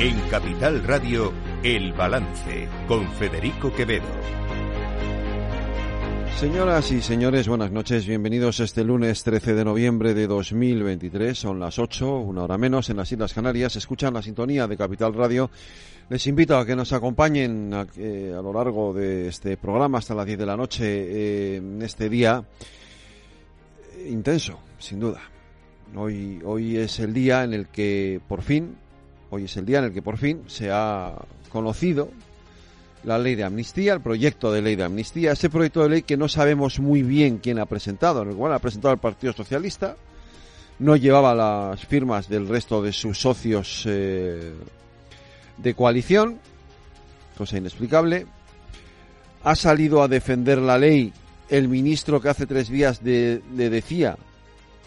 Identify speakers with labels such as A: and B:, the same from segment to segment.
A: En Capital Radio, El Balance, con Federico Quevedo.
B: Señoras y señores, buenas noches. Bienvenidos este lunes 13 de noviembre de 2023. Son las 8, una hora menos, en las Islas Canarias. Escuchan la sintonía de Capital Radio. Les invito a que nos acompañen a, lo largo de este programa hasta las 10 de la noche en este día intenso, sin duda. Hoy, hoy es el día en el que por fin, hoy es el día en el que por fin se ha conocido la ley de amnistía, el proyecto de ley de amnistía, ese proyecto de ley que no sabemos muy bien quién ha presentado, en el cual ha presentado el Partido Socialista, no llevaba las firmas del resto de sus socios eh, de coalición, cosa inexplicable. Ha salido a defender la ley el ministro que hace tres días le decía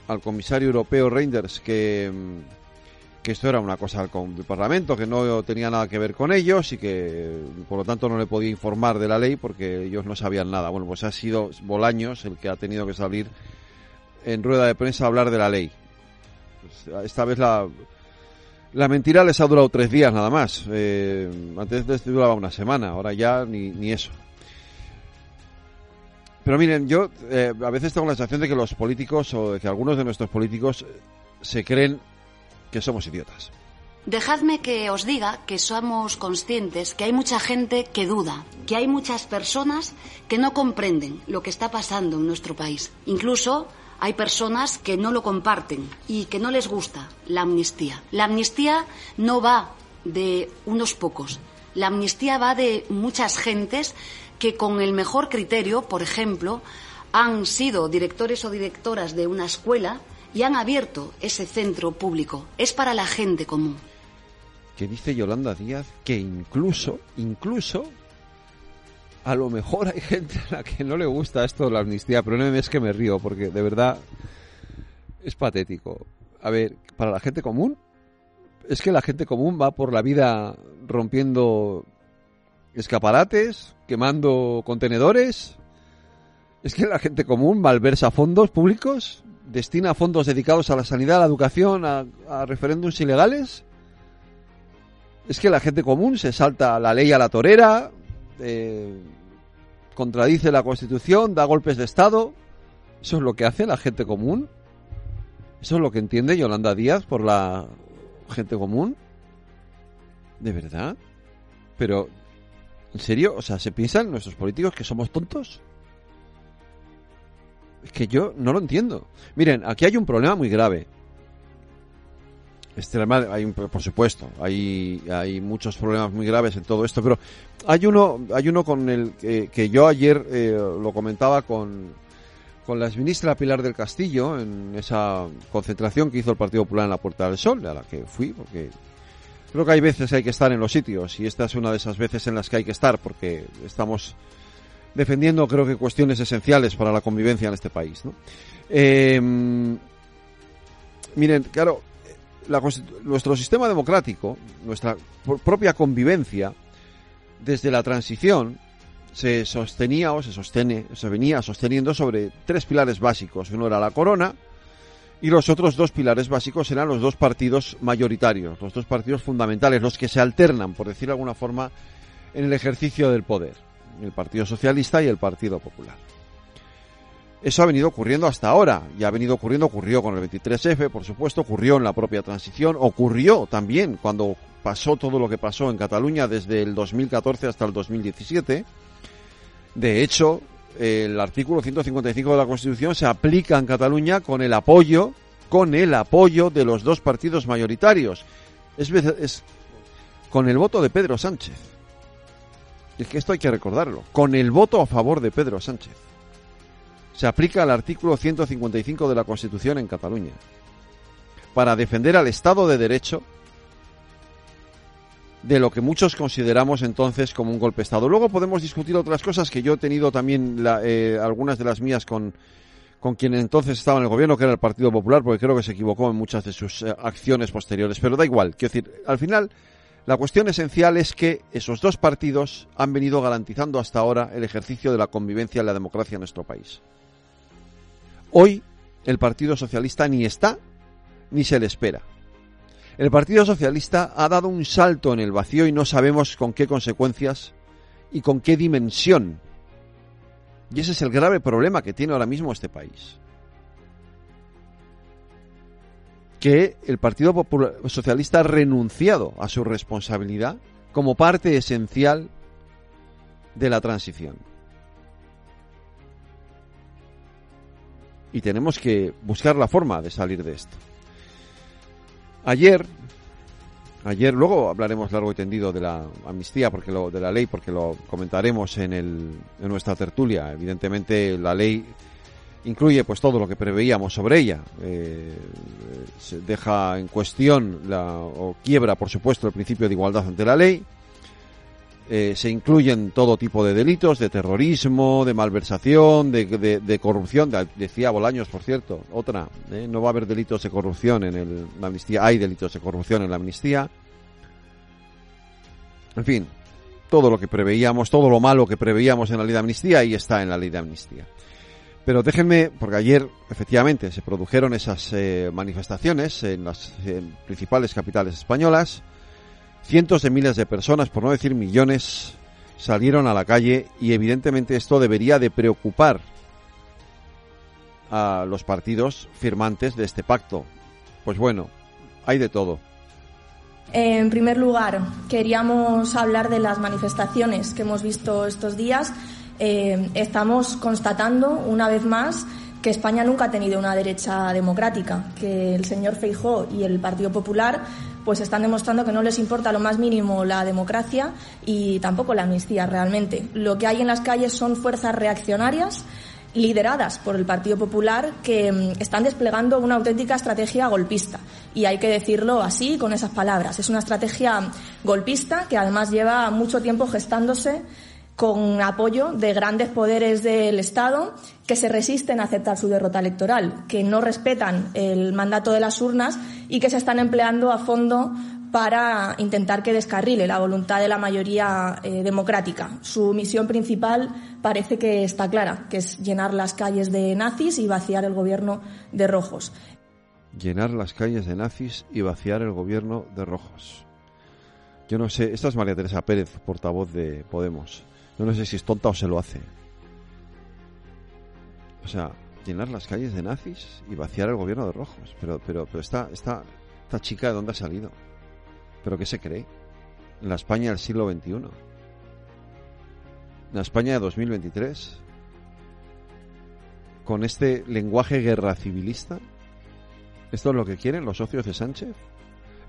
B: al comisario europeo Reinders que, que esto era una cosa del Parlamento, que no tenía nada que ver con ellos y que por lo tanto no le podía informar de la ley porque ellos no sabían nada. Bueno, pues ha sido Bolaños el que ha tenido que salir en rueda de prensa a hablar de la ley. Pues esta vez la, la mentira les ha durado tres días nada más. Eh, antes duraba una semana, ahora ya ni, ni eso. Pero miren, yo eh, a veces tengo la sensación de que los políticos o de que algunos de nuestros políticos se creen que somos idiotas.
C: Dejadme que os diga que somos conscientes que hay mucha gente que duda, que hay muchas personas que no comprenden lo que está pasando en nuestro país. Incluso hay personas que no lo comparten y que no les gusta la amnistía. La amnistía no va de unos pocos. La amnistía va de muchas gentes que con el mejor criterio, por ejemplo, han sido directores o directoras de una escuela y han abierto ese centro público. Es para la gente común.
B: Que dice Yolanda Díaz que incluso, incluso, a lo mejor hay gente a la que no le gusta esto de la amnistía, pero no es que me río, porque de verdad es patético. A ver, para la gente común, es que la gente común va por la vida rompiendo escaparates, quemando contenedores. Es que la gente común malversa fondos públicos, destina fondos dedicados a la sanidad, a la educación, a, referéndums ilegales. Es que la gente común se salta la ley a la torera, eh, contradice la Constitución, da golpes de Estado. Eso es lo que hace la gente común. Eso es lo que entiende Yolanda Díaz por la gente común. ¿De verdad? Pero, ¿en serio? O sea, ¿se piensan nuestros políticos que somos tontos? Es que yo no lo entiendo. Miren, aquí hay un problema muy grave. Este, hay un, por supuesto, hay, hay muchos problemas muy graves en todo esto, pero hay uno, hay uno con el que, yo ayer eh, lo comentaba con, con la exministra Pilar del Castillo en esa concentración que hizo el Partido Popular en la Puerta del Sol, a la que fui, porque creo que hay veces que hay que estar en los sitios y esta es una de esas veces en las que hay que estar porque estamos defendiendo creo que cuestiones esenciales para la convivencia en este país. Eh, miren, claro, la, nuestro sistema democrático, nuestra propia convivencia, desde la transición, se sostenía o se sostiene, se venía sosteniendo sobre tres pilares básicos. Uno era la corona y los otros dos pilares básicos eran los dos partidos mayoritarios, los dos partidos fundamentales, los que se alternan, por decir de alguna forma, en el ejercicio del poder, el Partido Socialista y el Partido Popular. Eso ha venido ocurriendo hasta ahora, y ha venido ocurriendo, ocurrió con el 23F, por supuesto, ocurrió en la propia transición, ocurrió también cuando pasó todo lo que pasó en Cataluña desde el 2014 hasta el 2017. De hecho, el artículo 155 de la Constitución se aplica en Cataluña con el apoyo, con el apoyo de los dos partidos mayoritarios. Es, es con el voto de Pedro Sánchez. Es que esto hay que recordarlo, con el voto a favor de Pedro Sánchez se aplica el artículo 155 de la Constitución en Cataluña para defender al Estado de Derecho de lo que muchos consideramos entonces como un golpe de Estado. Luego podemos discutir otras cosas que yo he tenido también eh, algunas de las mías con, con quien entonces estaba en el gobierno, que era el Partido Popular, porque creo que se equivocó en muchas de sus eh, acciones posteriores. Pero da igual, quiero decir, al final la cuestión esencial es que esos dos partidos han venido garantizando hasta ahora el ejercicio de la convivencia y la democracia en nuestro país. Hoy el Partido Socialista ni está ni se le espera. El Partido Socialista ha dado un salto en el vacío y no sabemos con qué consecuencias y con qué dimensión. Y ese es el grave problema que tiene ahora mismo este país. Que el Partido Popular Socialista ha renunciado a su responsabilidad como parte esencial de la transición. Y tenemos que buscar la forma de salir de esto. Ayer, ayer luego hablaremos largo y tendido de la amnistía, porque lo, de la ley, porque lo comentaremos en, el, en nuestra tertulia. Evidentemente, la ley incluye pues todo lo que preveíamos sobre ella. Eh, se deja en cuestión la, o quiebra, por supuesto, el principio de igualdad ante la ley eh, se incluyen todo tipo de delitos, de terrorismo, de malversación, de, corrupción. decía Bolaños, por cierto, otra. ¿eh? no va a haber delitos de corrupción en el, la amnistía. Hay delitos de corrupción en la amnistía. En fin, todo lo que preveíamos, todo lo malo que preveíamos en la ley de amnistía, ahí está en la ley de amnistía. Pero déjenme, porque ayer efectivamente se produjeron esas eh, manifestaciones en las principales capitales españolas Cientos de miles de personas, por no decir millones, salieron a la calle y evidentemente esto debería de preocupar a los partidos firmantes de este pacto. Pues bueno, hay de todo.
D: En primer lugar, queríamos hablar de las manifestaciones que hemos visto estos días. Eh, estamos constatando una vez más que España nunca ha tenido una derecha democrática, que el señor Feijó y el Partido Popular pues están demostrando que no les importa lo más mínimo la democracia y tampoco la amnistía realmente. Lo que hay en las calles son fuerzas reaccionarias lideradas por el Partido Popular que mm, están desplegando una auténtica estrategia golpista. Y hay que decirlo así, con esas palabras. Es una estrategia golpista que además lleva mucho tiempo gestándose con apoyo de grandes poderes del Estado que se resisten a aceptar su derrota electoral, que no respetan el mandato de las urnas y que se están empleando a fondo para intentar que descarrile la voluntad de la mayoría eh, democrática. Su misión principal parece que está clara, que es llenar las calles de nazis y vaciar el gobierno de rojos.
B: Llenar las calles de nazis y vaciar el gobierno de rojos. Yo no sé, esta es María Teresa Pérez, portavoz de Podemos. No sé si es tonta o se lo hace. O sea, llenar las calles de nazis y vaciar el gobierno de rojos. Pero, pero, pero esta, esta, esta chica de dónde ha salido. ¿Pero qué se cree? En la España del siglo XXI. En la España de 2023. Con este lenguaje guerra civilista. ¿Esto es lo que quieren los socios de Sánchez?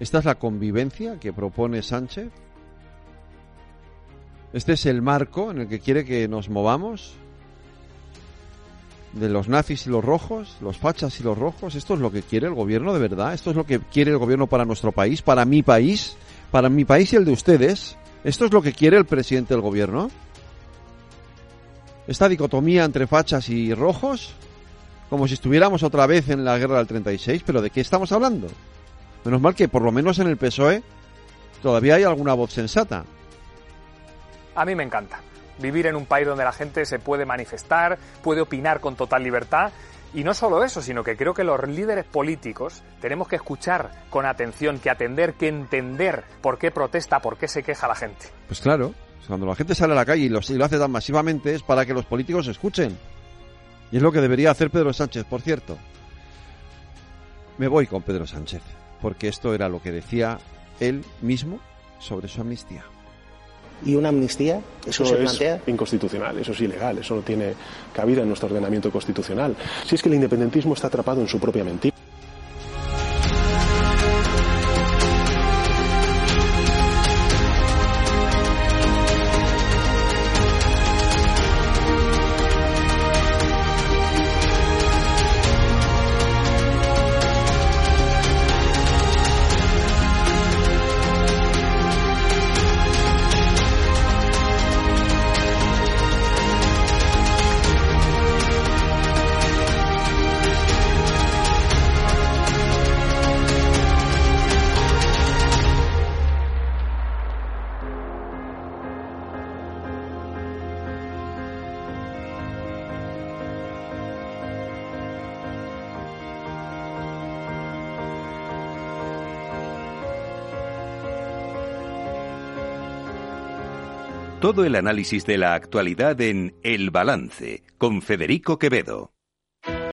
B: ¿Esta es la convivencia que propone Sánchez? Este es el marco en el que quiere que nos movamos. De los nazis y los rojos, los fachas y los rojos. ¿Esto es lo que quiere el gobierno de verdad? ¿Esto es lo que quiere el gobierno para nuestro país? ¿Para mi país? ¿Para mi país y el de ustedes? ¿Esto es lo que quiere el presidente del gobierno? ¿Esta dicotomía entre fachas y rojos? Como si estuviéramos otra vez en la guerra del 36, pero ¿de qué estamos hablando? Menos mal que por lo menos en el PSOE todavía hay alguna voz sensata.
E: A mí me encanta vivir en un país donde la gente se puede manifestar, puede opinar con total libertad. Y no solo eso, sino que creo que los líderes políticos tenemos que escuchar con atención, que atender, que entender por qué protesta, por qué se queja la gente.
B: Pues claro, cuando la gente sale a la calle y lo, hace tan masivamente es para que los políticos escuchen. Y es lo que debería hacer Pedro Sánchez, por cierto. Me voy con Pedro Sánchez, porque esto era lo que decía él mismo sobre su amnistía
F: y una amnistía? ¿Eso, se plantea?
G: Es inconstitucional, eso es ilegal, eso no tiene cabida en nuestro ordenamiento constitucional. Si es que el independentismo está atrapado en su propia mentira.
A: Todo el análisis de la actualidad en El Balance con Federico Quevedo.